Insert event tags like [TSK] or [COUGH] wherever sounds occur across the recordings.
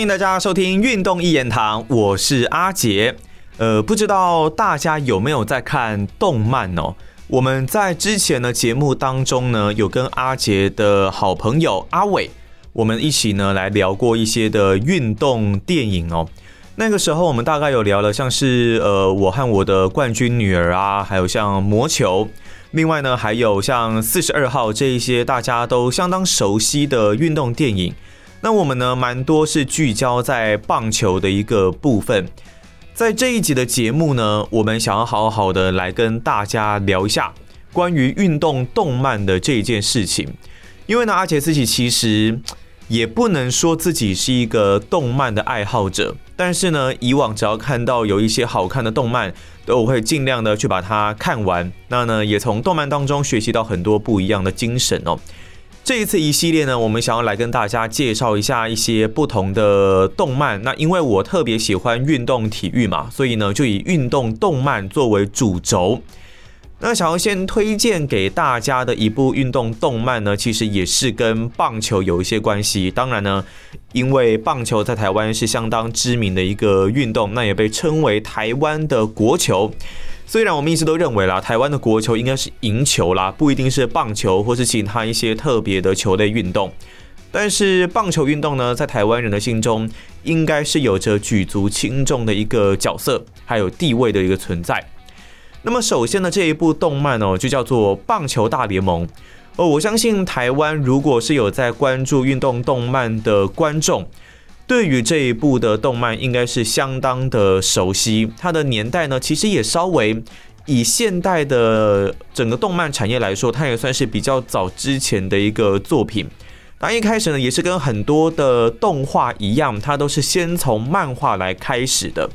欢迎大家收听《运动一言堂》，我是阿杰。呃，不知道大家有没有在看动漫哦？我们在之前的节目当中呢，有跟阿杰的好朋友阿伟，我们一起呢来聊过一些的运动电影哦。那个时候我们大概有聊了，像是呃，我和我的冠军女儿啊，还有像魔球，另外呢还有像四十二号这一些大家都相当熟悉的运动电影。那我们呢，蛮多是聚焦在棒球的一个部分。在这一集的节目呢，我们想要好好的来跟大家聊一下关于运动动漫的这一件事情。因为呢，阿杰自己其实也不能说自己是一个动漫的爱好者，但是呢，以往只要看到有一些好看的动漫，都会尽量的去把它看完。那呢，也从动漫当中学习到很多不一样的精神哦。这一次一系列呢，我们想要来跟大家介绍一下一些不同的动漫。那因为我特别喜欢运动体育嘛，所以呢就以运动动漫作为主轴。那想要先推荐给大家的一部运动动漫呢，其实也是跟棒球有一些关系。当然呢，因为棒球在台湾是相当知名的一个运动，那也被称为台湾的国球。虽然我们一直都认为啦，台湾的国球应该是赢球啦，不一定是棒球或是其他一些特别的球类运动。但是棒球运动呢，在台湾人的心中，应该是有着举足轻重的一个角色，还有地位的一个存在。那么首先呢，这一部动漫哦，就叫做《棒球大联盟》哦。我相信台湾如果是有在关注运动动漫的观众。对于这一部的动漫，应该是相当的熟悉。它的年代呢，其实也稍微以现代的整个动漫产业来说，它也算是比较早之前的一个作品。那一开始呢，也是跟很多的动画一样，它都是先从漫画来开始的。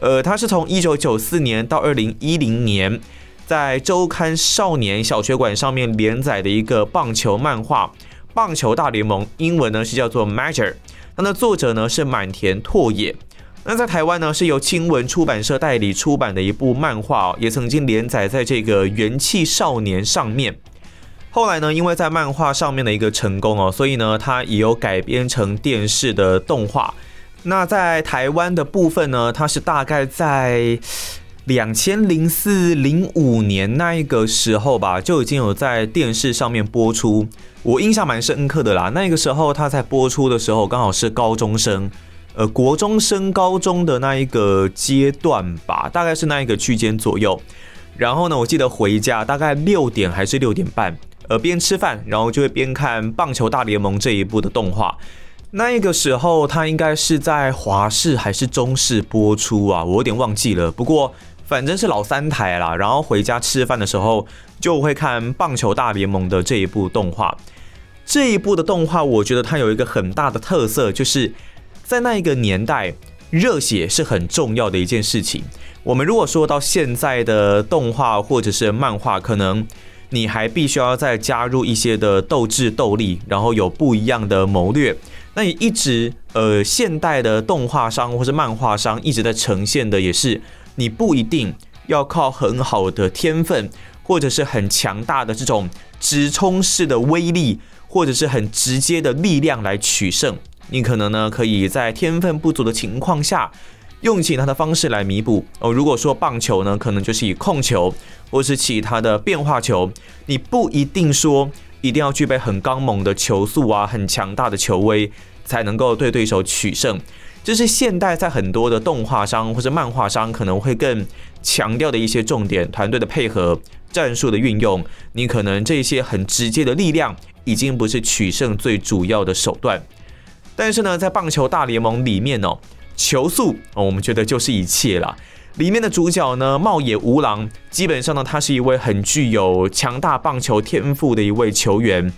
呃，它是从一九九四年到二零一零年，在周刊少年小学馆上面连载的一个棒球漫画《棒球大联盟》，英文呢是叫做 Major。那作者呢是满田拓也，那在台湾呢是由青文出版社代理出版的一部漫画，也曾经连载在这个元气少年上面。后来呢，因为在漫画上面的一个成功哦，所以呢，它也有改编成电视的动画。那在台湾的部分呢，它是大概在两千零四零五年那一个时候吧，就已经有在电视上面播出。我印象蛮深刻的啦，那个时候他在播出的时候，刚好是高中生，呃，国中升高中的那一个阶段吧，大概是那一个区间左右。然后呢，我记得回家大概六点还是六点半，呃，边吃饭，然后就会边看《棒球大联盟》这一部的动画。那一个时候，他应该是在华视还是中视播出啊？我有点忘记了。不过反正是老三台啦。然后回家吃饭的时候。就会看《棒球大联盟》的这一部动画。这一部的动画，我觉得它有一个很大的特色，就是在那一个年代，热血是很重要的一件事情。我们如果说到现在的动画或者是漫画，可能你还必须要再加入一些的斗智斗力，然后有不一样的谋略。那你一直呃，现代的动画商或是漫画商一直在呈现的，也是你不一定要靠很好的天分。或者是很强大的这种直冲式的威力，或者是很直接的力量来取胜，你可能呢可以在天分不足的情况下，用其他的方式来弥补哦。如果说棒球呢，可能就是以控球，或是其他的变化球，你不一定说一定要具备很刚猛的球速啊，很强大的球威，才能够对对手取胜。这是现代在很多的动画商或者漫画商可能会更强调的一些重点，团队的配合。战术的运用，你可能这些很直接的力量已经不是取胜最主要的手段。但是呢，在棒球大联盟里面哦，球速哦，我们觉得就是一切了。里面的主角呢，茂野无郎，基本上呢，他是一位很具有强大棒球天赋的一位球员。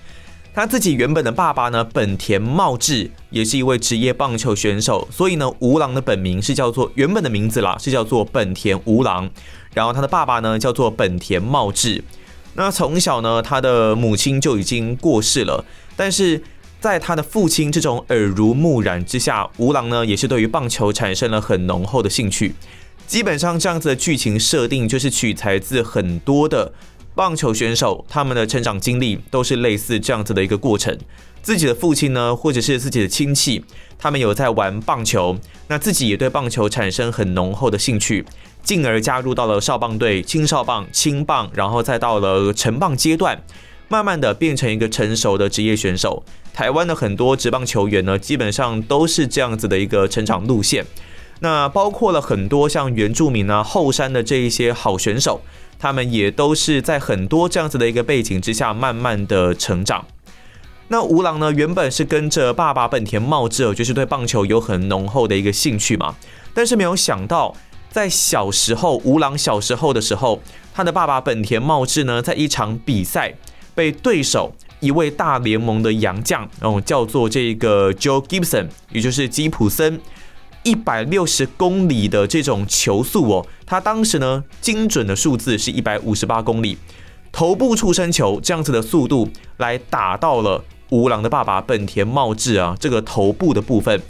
他自己原本的爸爸呢，本田茂志，也是一位职业棒球选手。所以呢，吴郎的本名是叫做原本的名字啦，是叫做本田吴郎。然后他的爸爸呢叫做本田茂志，那从小呢他的母亲就已经过世了，但是在他的父亲这种耳濡目染之下，吴郎呢也是对于棒球产生了很浓厚的兴趣。基本上这样子的剧情设定就是取材自很多的棒球选手他们的成长经历都是类似这样子的一个过程。自己的父亲呢，或者是自己的亲戚，他们有在玩棒球，那自己也对棒球产生很浓厚的兴趣，进而加入到了少棒队、青少棒、青棒，然后再到了成棒阶段，慢慢的变成一个成熟的职业选手。台湾的很多职棒球员呢，基本上都是这样子的一个成长路线。那包括了很多像原住民啊、后山的这一些好选手，他们也都是在很多这样子的一个背景之下，慢慢的成长。那吴郎呢，原本是跟着爸爸本田茂志，就是对棒球有很浓厚的一个兴趣嘛。但是没有想到，在小时候，吴郎小时候的时候，他的爸爸本田茂志呢，在一场比赛被对手一位大联盟的洋将，哦，叫做这个 Joe Gibson，也就是吉普森，一百六十公里的这种球速哦，他当时呢，精准的数字是一百五十八公里，头部触身球这样子的速度来打到了。吴郎的爸爸本田茂志啊，这个头部的部分，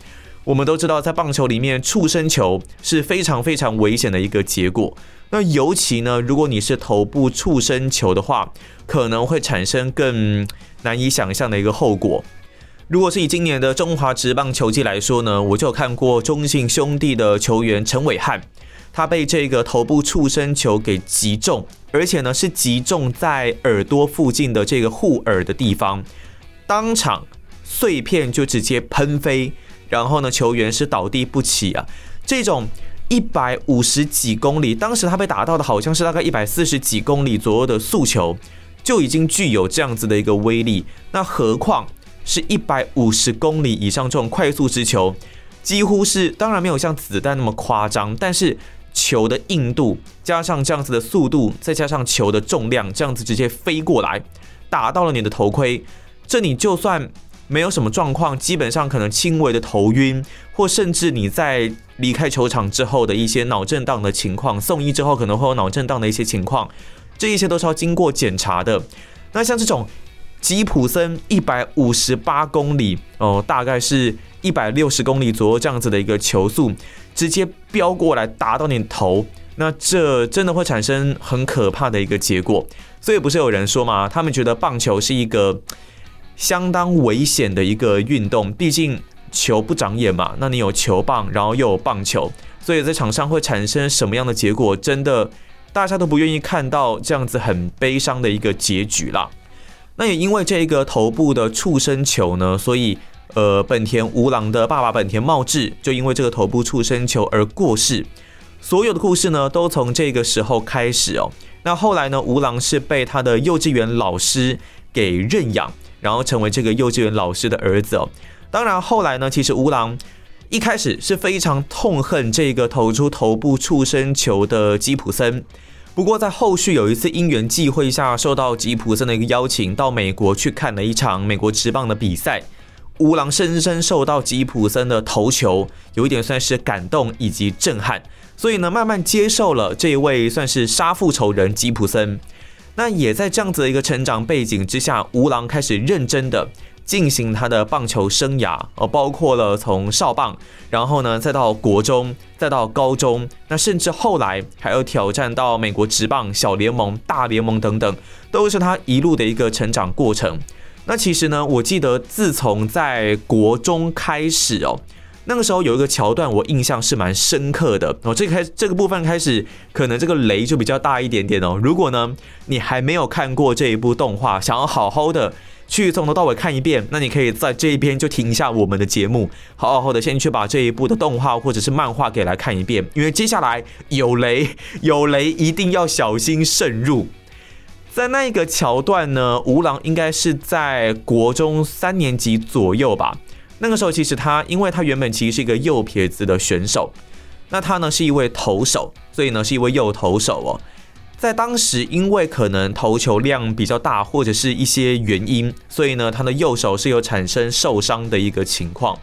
我们都知道，在棒球里面，触身球是非常非常危险的一个结果。那尤其呢，如果你是头部触身球的话，可能会产生更难以想象的一个后果。如果是以今年的中华职棒球季来说呢，我就有看过中信兄弟的球员陈伟汉，他被这个头部触身球给击中，而且呢是击中在耳朵附近的这个护耳的地方。当场碎片就直接喷飞，然后呢，球员是倒地不起啊。这种一百五十几公里，当时他被打到的好像是大概一百四十几公里左右的速球，就已经具有这样子的一个威力。那何况是一百五十公里以上这种快速之球，几乎是当然没有像子弹那么夸张，但是球的硬度加上这样子的速度，再加上球的重量，这样子直接飞过来，打到了你的头盔。这你就算没有什么状况，基本上可能轻微的头晕，或甚至你在离开球场之后的一些脑震荡的情况，送医之后可能会有脑震荡的一些情况，这一些都是要经过检查的。那像这种吉普森一百五十八公里哦，大概是一百六十公里左右这样子的一个球速，直接飙过来打到你头，那这真的会产生很可怕的一个结果。所以不是有人说嘛？他们觉得棒球是一个。相当危险的一个运动，毕竟球不长眼嘛。那你有球棒，然后又有棒球，所以在场上会产生什么样的结果？真的大家都不愿意看到这样子很悲伤的一个结局啦。那也因为这个头部的触身球呢，所以呃，本田吴郎的爸爸本田茂志就因为这个头部触身球而过世。所有的故事呢，都从这个时候开始哦。那后来呢，吴郎是被他的幼稚园老师给认养。然后成为这个幼稚园老师的儿子哦。当然后来呢，其实吴郎一开始是非常痛恨这个投出头部触身球的吉普森。不过在后续有一次因缘际会下，受到吉普森的一个邀请，到美国去看了一场美国职棒的比赛。吴郎深深受到吉普森的投球有一点算是感动以及震撼，所以呢，慢慢接受了这一位算是杀父仇人吉普森。那也在这样子的一个成长背景之下，吴郎开始认真的进行他的棒球生涯，哦，包括了从少棒，然后呢，再到国中，再到高中，那甚至后来还有挑战到美国职棒、小联盟、大联盟等等，都是他一路的一个成长过程。那其实呢，我记得自从在国中开始哦。那个时候有一个桥段，我印象是蛮深刻的哦。这开这个部分开始，可能这个雷就比较大一点点哦。如果呢你还没有看过这一部动画，想要好好的去从头到尾看一遍，那你可以在这一边就停一下我们的节目，好好的先去把这一部的动画或者是漫画给来看一遍，因为接下来有雷，有雷一定要小心慎入。在那一个桥段呢，吴郎应该是在国中三年级左右吧。那个时候，其实他，因为他原本其实是一个右撇子的选手，那他呢是一位投手，所以呢是一位右投手哦。在当时，因为可能投球量比较大，或者是一些原因，所以呢他的右手是有产生受伤的一个情况。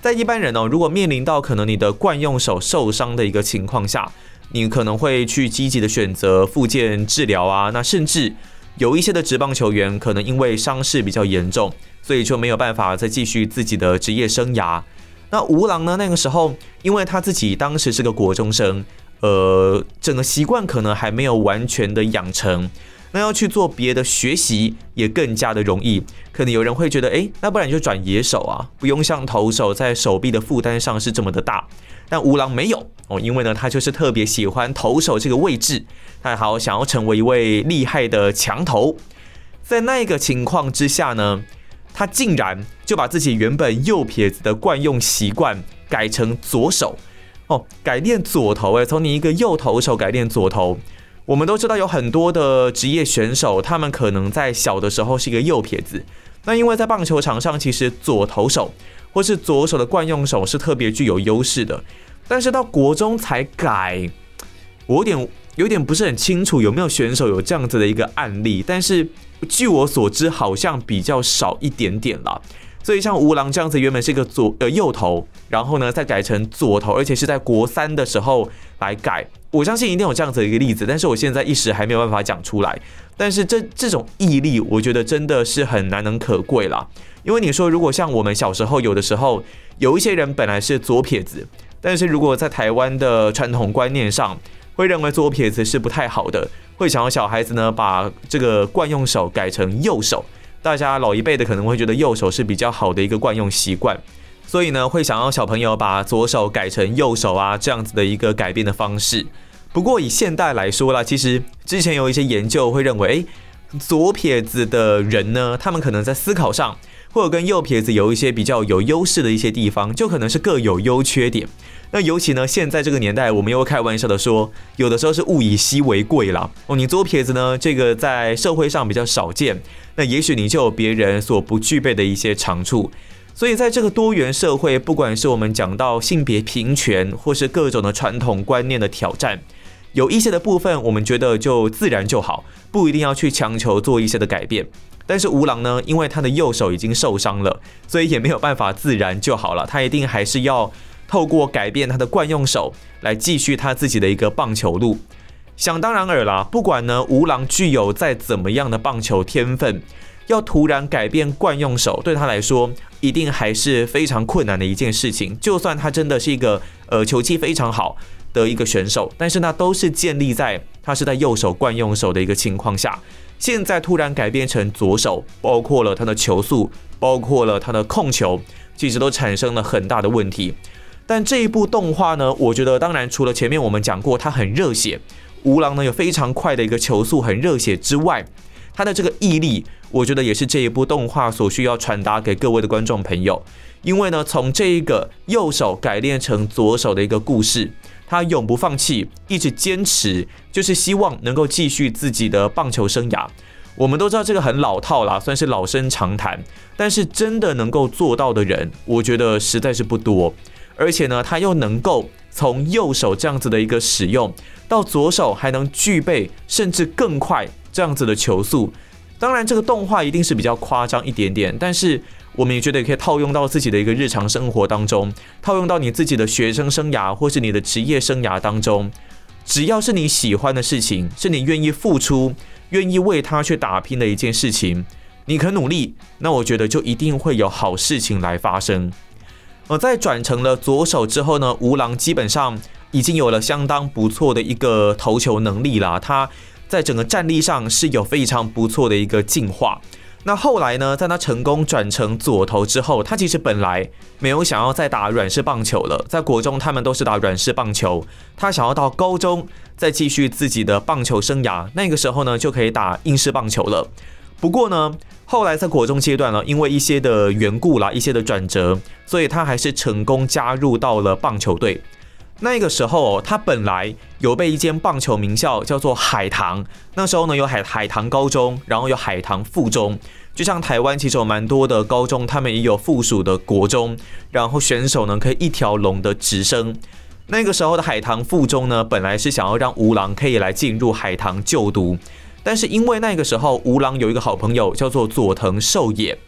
在一般人哦，如果面临到可能你的惯用手受伤的一个情况下，你可能会去积极的选择复健治疗啊，那甚至有一些的职棒球员可能因为伤势比较严重。所以就没有办法再继续自己的职业生涯。那吴郎呢？那个时候，因为他自己当时是个国中生，呃，整个习惯可能还没有完全的养成。那要去做别的学习也更加的容易。可能有人会觉得，诶，那不然你就转野手啊，不用像投手在手臂的负担上是这么的大。但吴郎没有哦，因为呢，他就是特别喜欢投手这个位置，他好想要成为一位厉害的强投。在那个情况之下呢，他竟然就把自己原本右撇子的惯用习惯改成左手哦，改练左投诶，从你一个右投手改练左投。我们都知道有很多的职业选手，他们可能在小的时候是一个右撇子，那因为在棒球场上，其实左投手或是左手的惯用手是特别具有优势的，但是到国中才改，我有点有点不是很清楚有没有选手有这样子的一个案例，但是据我所知，好像比较少一点点了。所以像吴郎这样子，原本是一个左呃右投，然后呢再改成左投，而且是在国三的时候来改。我相信一定有这样子的一个例子，但是我现在一时还没有办法讲出来。但是这这种毅力，我觉得真的是很难能可贵啦。因为你说，如果像我们小时候有的时候，有一些人本来是左撇子，但是如果在台湾的传统观念上，会认为左撇子是不太好的，会想要小孩子呢把这个惯用手改成右手。大家老一辈的可能会觉得右手是比较好的一个惯用习惯。所以呢，会想要小朋友把左手改成右手啊，这样子的一个改变的方式。不过以现代来说啦，其实之前有一些研究会认为，左撇子的人呢，他们可能在思考上，或者跟右撇子有一些比较有优势的一些地方，就可能是各有优缺点。那尤其呢，现在这个年代，我们又开玩笑的说，有的时候是物以稀为贵啦。哦，你左撇子呢，这个在社会上比较少见，那也许你就有别人所不具备的一些长处。所以，在这个多元社会，不管是我们讲到性别平权，或是各种的传统观念的挑战，有一些的部分，我们觉得就自然就好，不一定要去强求做一些的改变。但是吴郎呢，因为他的右手已经受伤了，所以也没有办法自然就好了，他一定还是要透过改变他的惯用手来继续他自己的一个棒球路。想当然尔啦，不管呢吴郎具有再怎么样的棒球天分。要突然改变惯用手，对他来说一定还是非常困难的一件事情。就算他真的是一个呃球技非常好的一个选手，但是那都是建立在他是在右手惯用手的一个情况下。现在突然改变成左手，包括了他的球速，包括了他的控球，其实都产生了很大的问题。但这一部动画呢，我觉得当然除了前面我们讲过他很热血，吴郎呢有非常快的一个球速，很热血之外，他的这个毅力。我觉得也是这一部动画所需要传达给各位的观众朋友，因为呢，从这一个右手改练成左手的一个故事，他永不放弃，一直坚持，就是希望能够继续自己的棒球生涯。我们都知道这个很老套啦，算是老生常谈，但是真的能够做到的人，我觉得实在是不多。而且呢，他又能够从右手这样子的一个使用，到左手还能具备甚至更快这样子的球速。当然，这个动画一定是比较夸张一点点，但是我们也觉得可以套用到自己的一个日常生活当中，套用到你自己的学生生涯或是你的职业生涯当中，只要是你喜欢的事情，是你愿意付出、愿意为他去打拼的一件事情，你肯努力，那我觉得就一定会有好事情来发生。而在转成了左手之后呢，吴郎基本上已经有了相当不错的一个投球能力了，他。在整个战力上是有非常不错的一个进化。那后来呢，在他成功转成左投之后，他其实本来没有想要再打软式棒球了。在国中，他们都是打软式棒球。他想要到高中再继续自己的棒球生涯，那个时候呢，就可以打硬式棒球了。不过呢，后来在国中阶段呢，因为一些的缘故啦，一些的转折，所以他还是成功加入到了棒球队。那个时候，他本来有被一间棒球名校叫做海棠。那时候呢，有海海棠高中，然后有海棠附中。就像台湾其实有蛮多的高中，他们也有附属的国中，然后选手呢可以一条龙的直升。那个时候的海棠附中呢，本来是想要让吴郎可以来进入海棠就读，但是因为那个时候吴郎有一个好朋友叫做佐藤寿也。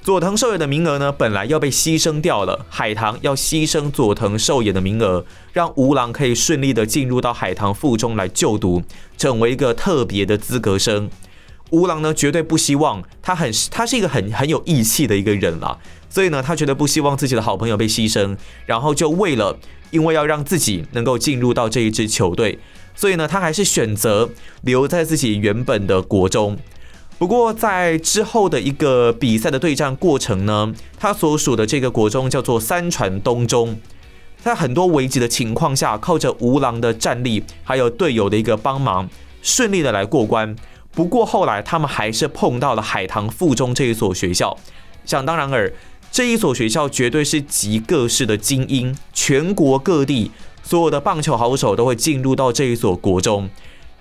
佐藤寿也的名额呢，本来要被牺牲掉了。海棠要牺牲佐藤寿也的名额，让吴郎可以顺利的进入到海棠附中来就读，成为一个特别的资格生。吴郎呢，绝对不希望他很，他是一个很很有义气的一个人啦，所以呢，他绝对不希望自己的好朋友被牺牲，然后就为了，因为要让自己能够进入到这一支球队，所以呢，他还是选择留在自己原本的国中。不过在之后的一个比赛的对战过程呢，他所属的这个国中叫做三传东中，在很多危急的情况下，靠着吴郎的战力，还有队友的一个帮忙，顺利的来过关。不过后来他们还是碰到了海棠附中这一所学校，想当然尔，这一所学校绝对是集各式的精英，全国各地所有的棒球好手都会进入到这一所国中。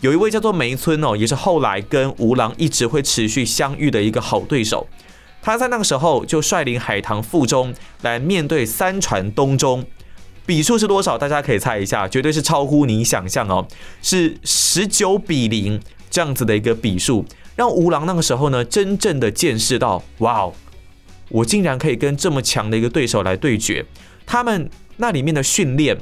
有一位叫做梅村哦，也是后来跟吴郎一直会持续相遇的一个好对手。他在那个时候就率领海棠附中来面对三传东中，比数是多少？大家可以猜一下，绝对是超乎你想象哦，是十九比零这样子的一个比数，让吴郎那个时候呢，真正的见识到，哇哦，我竟然可以跟这么强的一个对手来对决，他们那里面的训练。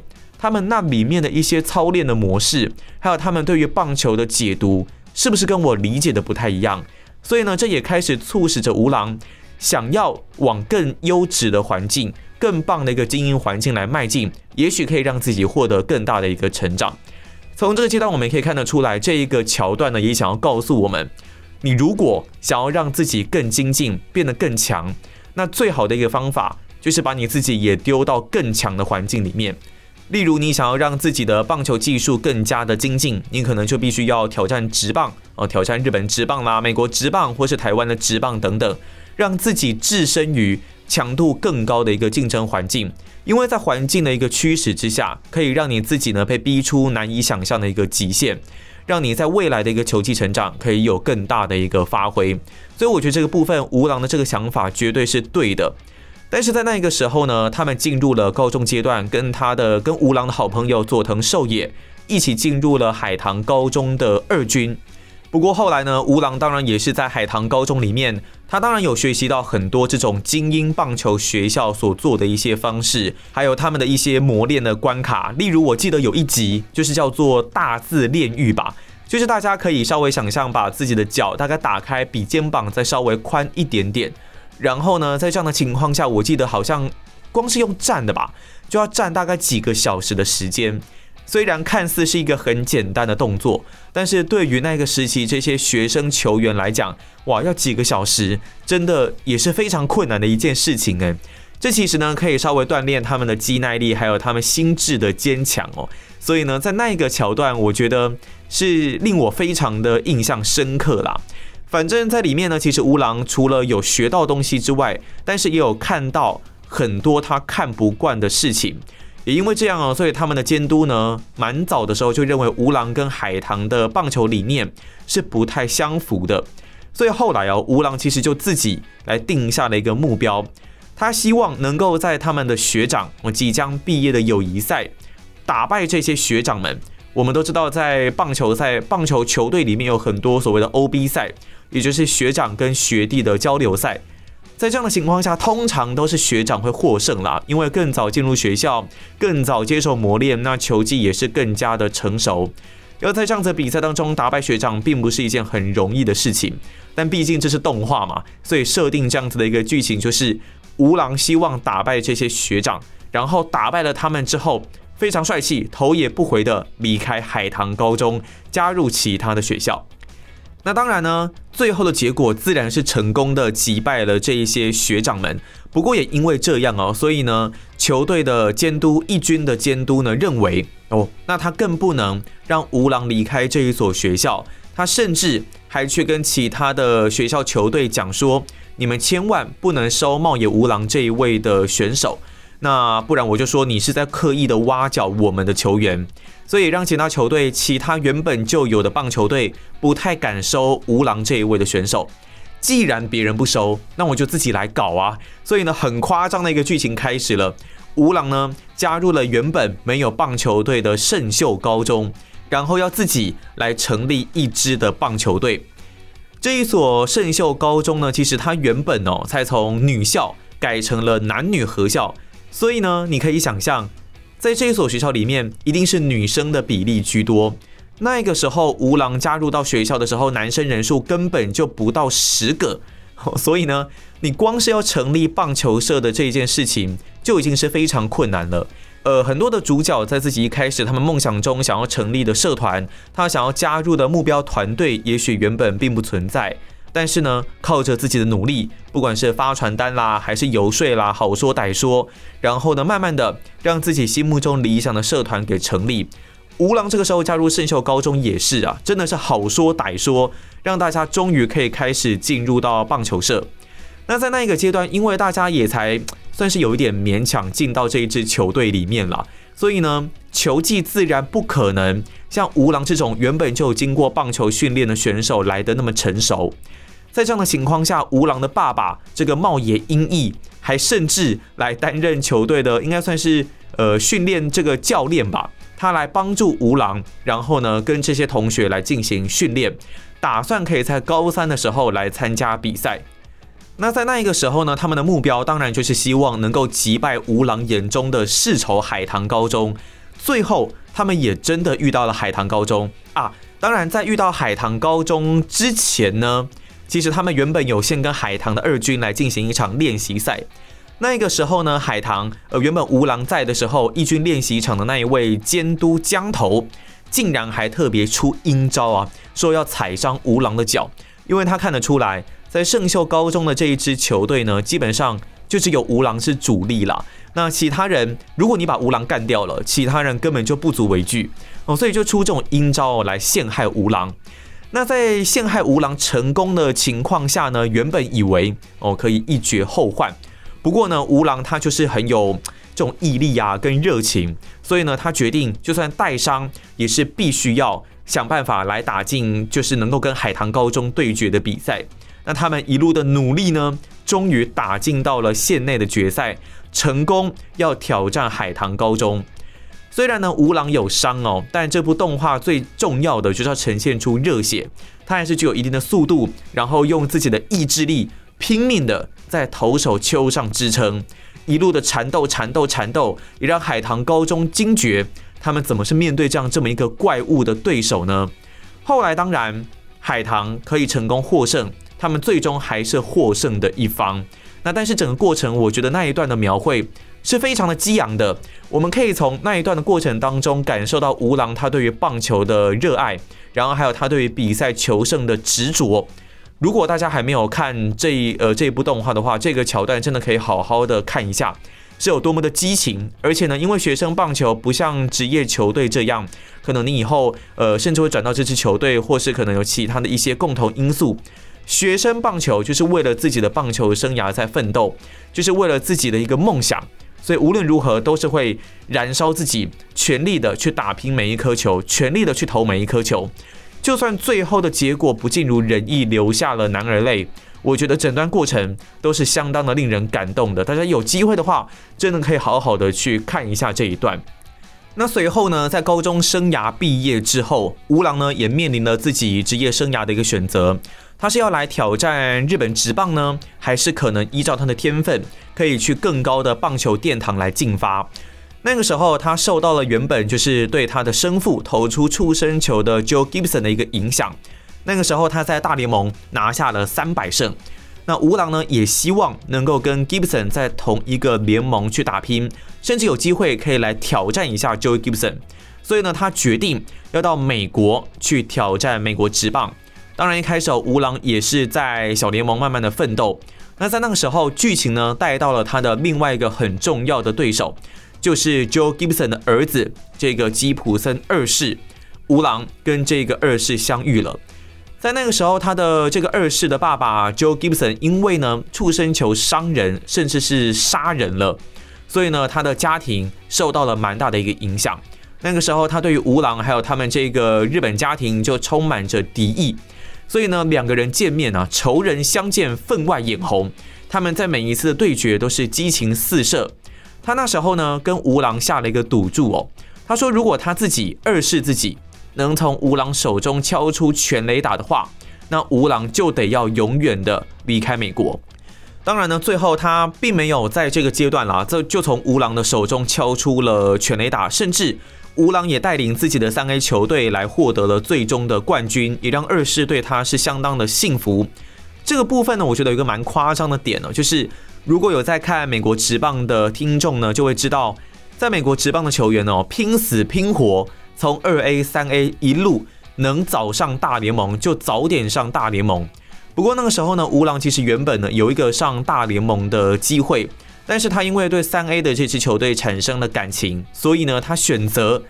他们那里面的一些操练的模式，还有他们对于棒球的解读，是不是跟我理解的不太一样？所以呢，这也开始促使着吴郎想要往更优质的环境、更棒的一个经营环境来迈进，也许可以让自己获得更大的一个成长。从这个阶段，我们可以看得出来，这一个桥段呢，也想要告诉我们：你如果想要让自己更精进、变得更强，那最好的一个方法就是把你自己也丢到更强的环境里面。例如，你想要让自己的棒球技术更加的精进，你可能就必须要挑战直棒哦，挑战日本直棒啦、美国直棒或是台湾的直棒等等，让自己置身于强度更高的一个竞争环境。因为在环境的一个驱使之下，可以让你自己呢被逼出难以想象的一个极限，让你在未来的一个球技成长可以有更大的一个发挥。所以，我觉得这个部分吴郎的这个想法绝对是对的。但是在那个时候呢，他们进入了高中阶段，跟他的跟吴郎的好朋友佐藤寿也一起进入了海棠高中的二军。不过后来呢，吴郎当然也是在海棠高中里面，他当然有学习到很多这种精英棒球学校所做的一些方式，还有他们的一些磨练的关卡。例如，我记得有一集就是叫做大字炼狱吧，就是大家可以稍微想象，把自己的脚大概打开，比肩膀再稍微宽一点点。然后呢，在这样的情况下，我记得好像光是用站的吧，就要站大概几个小时的时间。虽然看似是一个很简单的动作，但是对于那个时期这些学生球员来讲，哇，要几个小时，真的也是非常困难的一件事情诶。这其实呢，可以稍微锻炼他们的肌耐力，还有他们心智的坚强哦。所以呢，在那一个桥段，我觉得是令我非常的印象深刻啦。反正，在里面呢，其实吴郎除了有学到东西之外，但是也有看到很多他看不惯的事情。也因为这样哦，所以他们的监督呢，蛮早的时候就认为吴郎跟海棠的棒球理念是不太相符的。所以后来哦，吴郎其实就自己来定下了一个目标，他希望能够在他们的学长我即将毕业的友谊赛打败这些学长们。我们都知道，在棒球赛、棒球球队里面有很多所谓的 OB 赛，也就是学长跟学弟的交流赛。在这样的情况下，通常都是学长会获胜啦，因为更早进入学校，更早接受磨练，那球技也是更加的成熟。要在这样子比赛当中打败学长，并不是一件很容易的事情。但毕竟这是动画嘛，所以设定这样子的一个剧情，就是吴郎希望打败这些学长，然后打败了他们之后。非常帅气，头也不回的离开海棠高中，加入其他的学校。那当然呢，最后的结果自然是成功的击败了这一些学长们。不过也因为这样哦，所以呢，球队的监督一军的监督呢认为哦，那他更不能让吴郎离开这一所学校。他甚至还去跟其他的学校球队讲说，你们千万不能收茂野吴郎这一位的选手。那不然我就说你是在刻意的挖角我们的球员，所以让其他球队、其他原本就有的棒球队不太敢收吴郎这一位的选手。既然别人不收，那我就自己来搞啊！所以呢，很夸张的一个剧情开始了。吴郎呢加入了原本没有棒球队的圣秀高中，然后要自己来成立一支的棒球队。这一所圣秀高中呢，其实它原本哦才从女校改成了男女合校。所以呢，你可以想象，在这一所学校里面，一定是女生的比例居多。那个时候，吴郎加入到学校的时候，男生人数根本就不到十个。[LAUGHS] 所以呢，你光是要成立棒球社的这一件事情，就已经是非常困难了。呃，很多的主角在自己一开始他们梦想中想要成立的社团，他想要加入的目标团队，也许原本并不存在。但是呢，靠着自己的努力，不管是发传单啦，还是游说啦，好说歹说，然后呢，慢慢的让自己心目中理想的社团给成立。吴郎这个时候加入圣秀高中也是啊，真的是好说歹说，让大家终于可以开始进入到棒球社。那在那一个阶段，因为大家也才算是有一点勉强进到这一支球队里面了，所以呢，球技自然不可能像吴郎这种原本就经过棒球训练的选手来的那么成熟。在这样的情况下，吴郎的爸爸这个茂野英义还甚至来担任球队的，应该算是呃训练这个教练吧。他来帮助吴郎，然后呢跟这些同学来进行训练，打算可以在高三的时候来参加比赛。那在那一个时候呢，他们的目标当然就是希望能够击败吴郎眼中的世仇海棠高中。最后，他们也真的遇到了海棠高中啊。当然，在遇到海棠高中之前呢。其实他们原本有先跟海棠的二军来进行一场练习赛，那个时候呢，海棠呃原本吴郎在的时候，一军练习场的那一位监督江头，竟然还特别出阴招啊，说要踩伤吴郎的脚，因为他看得出来，在圣秀高中的这一支球队呢，基本上就只有吴郎是主力了，那其他人如果你把吴郎干掉了，其他人根本就不足为惧。哦，所以就出这种阴招来陷害吴郎。那在陷害吴郎成功的情况下呢，原本以为哦可以一绝后患，不过呢，吴郎他就是很有这种毅力啊跟热情，所以呢，他决定就算带伤也是必须要想办法来打进，就是能够跟海棠高中对决的比赛。那他们一路的努力呢，终于打进到了县内的决赛，成功要挑战海棠高中。虽然呢，吴郎有伤哦，但这部动画最重要的就是要呈现出热血，他还是具有一定的速度，然后用自己的意志力拼命的在投手丘上支撑，一路的缠斗、缠斗、缠斗，也让海棠高中惊觉他们怎么是面对这样这么一个怪物的对手呢？后来当然，海棠可以成功获胜，他们最终还是获胜的一方。那但是整个过程，我觉得那一段的描绘。是非常的激昂的，我们可以从那一段的过程当中感受到吴郎他对于棒球的热爱，然后还有他对于比赛求胜的执着。如果大家还没有看这一呃这一部动画的话，这个桥段真的可以好好的看一下，是有多么的激情。而且呢，因为学生棒球不像职业球队这样，可能你以后呃甚至会转到这支球队，或是可能有其他的一些共同因素。学生棒球就是为了自己的棒球生涯在奋斗，就是为了自己的一个梦想。所以无论如何都是会燃烧自己，全力的去打拼每一颗球，全力的去投每一颗球。就算最后的结果不尽如人意，留下了男儿泪，我觉得整段过程都是相当的令人感动的。大家有机会的话，真的可以好好的去看一下这一段。那随后呢，在高中生涯毕业之后，吴郎呢也面临了自己职业生涯的一个选择。他是要来挑战日本职棒呢，还是可能依照他的天分，可以去更高的棒球殿堂来进发？那个时候，他受到了原本就是对他的生父投出出生球的 Joe Gibson 的一个影响。那个时候，他在大联盟拿下了三百胜。那吴郎呢，也希望能够跟 Gibson 在同一个联盟去打拼，甚至有机会可以来挑战一下 Joe Gibson。所以呢，他决定要到美国去挑战美国职棒。当然，一开始吴郎也是在小联盟慢慢的奋斗。那在那个时候，剧情呢带到了他的另外一个很重要的对手，就是 Joe Gibson 的儿子，这个基普森二世。吴郎跟这个二世相遇了。在那个时候，他的这个二世的爸爸 Joe Gibson 因为呢畜生球伤人，甚至是杀人了，所以呢他的家庭受到了蛮大的一个影响。那个时候，他对于吴郎还有他们这个日本家庭就充满着敌意。所以呢，两个人见面啊，仇人相见，分外眼红。他们在每一次的对决都是激情四射。他那时候呢，跟吴郎下了一个赌注哦。他说，如果他自己二世自己能从吴郎手中敲出全雷打的话，那吴郎就得要永远的离开美国。当然呢，最后他并没有在这个阶段啦，这就从吴郎的手中敲出了全雷打，甚至。吴郎也带领自己的三 A 球队来获得了最终的冠军，也让二世对他是相当的幸福。这个部分呢，我觉得有一个蛮夸张的点呢，就是如果有在看美国职棒的听众呢，就会知道，在美国职棒的球员哦，拼死拼活从二 A、三 A 一路能早上大联盟就早点上大联盟。不过那个时候呢，吴郎其实原本呢有一个上大联盟的机会，但是他因为对三 A 的这支球队产生了感情，所以呢他选择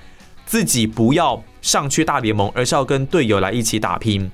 自己不要上去大联盟，而是要跟队友来一起打拼。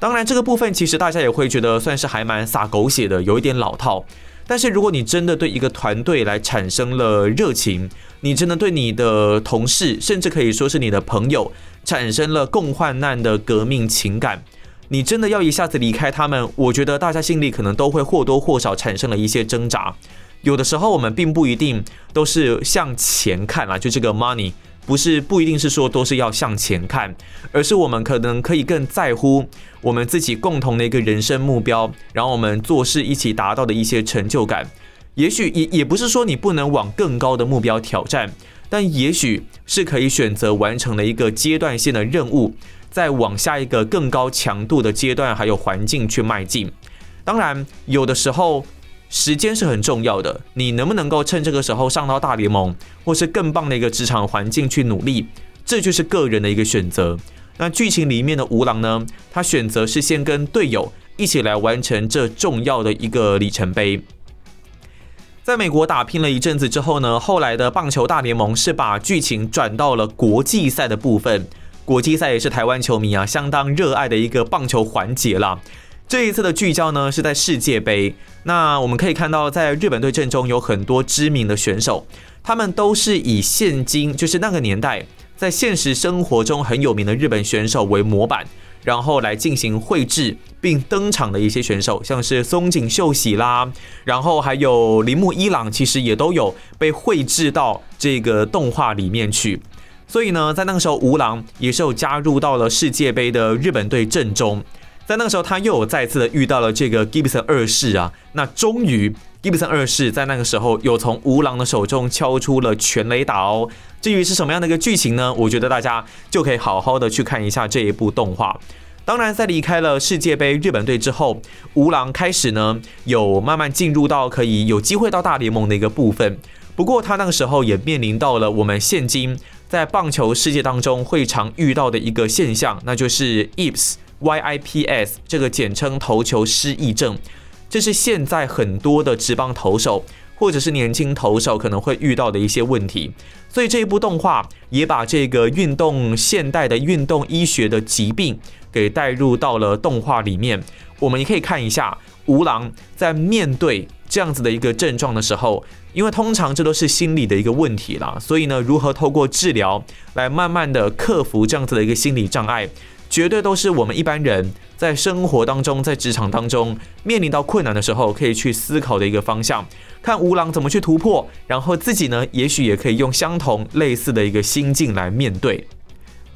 当然这个部分其实大家也会觉得算是还蛮洒狗血的，有一点老套。但是如果你真的对一个团队来产生了热情，你真的对你的同事，甚至可以说是你的朋友，产生了共患难的革命情感，你真的要一下子离开他们，我觉得大家心里可能都会或多或少产生了一些挣扎。有的时候我们并不一定都是向前看啊，就这个 money。不是不一定是说都是要向前看，而是我们可能可以更在乎我们自己共同的一个人生目标，然后我们做事一起达到的一些成就感。也许也也不是说你不能往更高的目标挑战，但也许是可以选择完成了一个阶段性的任务，再往下一个更高强度的阶段还有环境去迈进。当然，有的时候。时间是很重要的，你能不能够趁这个时候上到大联盟，或是更棒的一个职场环境去努力，这就是个人的一个选择。那剧情里面的吴郎呢，他选择是先跟队友一起来完成这重要的一个里程碑。在美国打拼了一阵子之后呢，后来的棒球大联盟是把剧情转到了国际赛的部分。国际赛也是台湾球迷啊相当热爱的一个棒球环节了。这一次的聚焦呢是在世界杯。那我们可以看到，在日本队阵中有很多知名的选手，他们都是以现今就是那个年代在现实生活中很有名的日本选手为模板，然后来进行绘制并登场的一些选手，像是松井秀喜啦，然后还有铃木一朗，其实也都有被绘制到这个动画里面去。所以呢，在那个时候，吴郎也是有加入到了世界杯的日本队阵中。在那个时候，他又再次的遇到了这个 Gibson 二世啊。那终于，Gibson 二世在那个时候有从吴郎的手中敲出了全雷打哦。至于是什么样的一个剧情呢？我觉得大家就可以好好的去看一下这一部动画。当然，在离开了世界杯日本队之后，吴郎开始呢有慢慢进入到可以有机会到大联盟的一个部分。不过，他那个时候也面临到了我们现今在棒球世界当中会常遇到的一个现象，那就是 IPS。YIPS 这个简称投球失忆症，这是现在很多的职棒投手或者是年轻投手可能会遇到的一些问题。所以这一部动画也把这个运动现代的运动医学的疾病给带入到了动画里面。我们也可以看一下吴郎在面对这样子的一个症状的时候，因为通常这都是心理的一个问题啦，所以呢，如何透过治疗来慢慢的克服这样子的一个心理障碍。绝对都是我们一般人在生活当中、在职场当中面临到困难的时候，可以去思考的一个方向。看吴郎怎么去突破，然后自己呢，也许也可以用相同类似的一个心境来面对。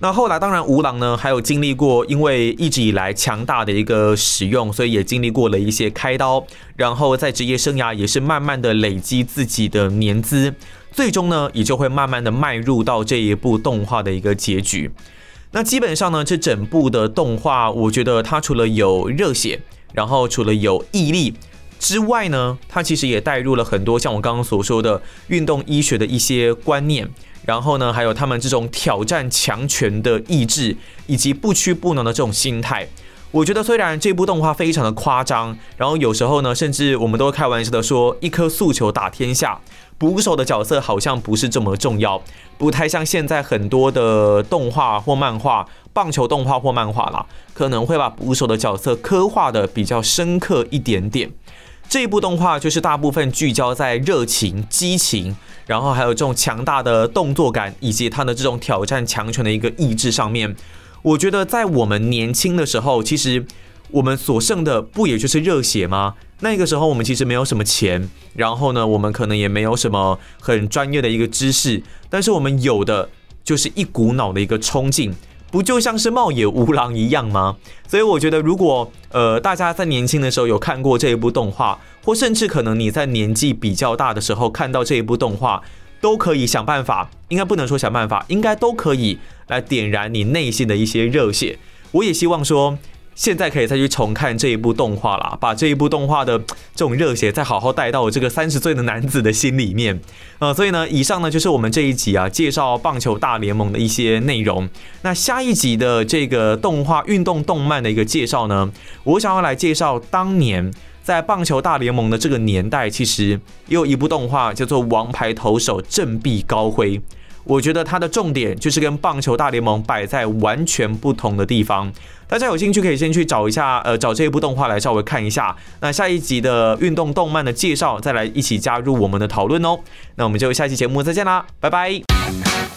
那后来，当然吴郎呢，还有经历过，因为一直以来强大的一个使用，所以也经历过了一些开刀，然后在职业生涯也是慢慢的累积自己的年资，最终呢，也就会慢慢的迈入到这一部动画的一个结局。那基本上呢，这整部的动画，我觉得它除了有热血，然后除了有毅力之外呢，它其实也带入了很多像我刚刚所说的运动医学的一些观念，然后呢，还有他们这种挑战强权的意志，以及不屈不挠的这种心态。我觉得虽然这部动画非常的夸张，然后有时候呢，甚至我们都开玩笑的说，一颗诉求打天下。捕手的角色好像不是这么重要，不太像现在很多的动画或漫画，棒球动画或漫画啦，可能会把捕手的角色刻画的比较深刻一点点。这一部动画就是大部分聚焦在热情、激情，然后还有这种强大的动作感，以及他的这种挑战强权的一个意志上面。我觉得在我们年轻的时候，其实。我们所剩的不也就是热血吗？那个时候我们其实没有什么钱，然后呢，我们可能也没有什么很专业的一个知识，但是我们有的就是一股脑的一个冲劲，不就像是茂野无郎一样吗？所以我觉得，如果呃大家在年轻的时候有看过这一部动画，或甚至可能你在年纪比较大的时候看到这一部动画，都可以想办法，应该不能说想办法，应该都可以来点燃你内心的一些热血。我也希望说。现在可以再去重看这一部动画啦，把这一部动画的 [TSK] 这种热血再好好带到我这个三十岁的男子的心里面。呃，所以呢，以上呢就是我们这一集啊介绍棒球大联盟的一些内容。那下一集的这个动画运动动漫的一个介绍呢，我想要来介绍当年在棒球大联盟的这个年代，其实也有一部动画叫做《王牌投手振臂高挥》。我觉得它的重点就是跟棒球大联盟摆在完全不同的地方。大家有兴趣可以先去找一下，呃，找这一部动画来稍微看一下。那下一集的运动动漫的介绍，再来一起加入我们的讨论哦。那我们就下期节目再见啦，拜拜。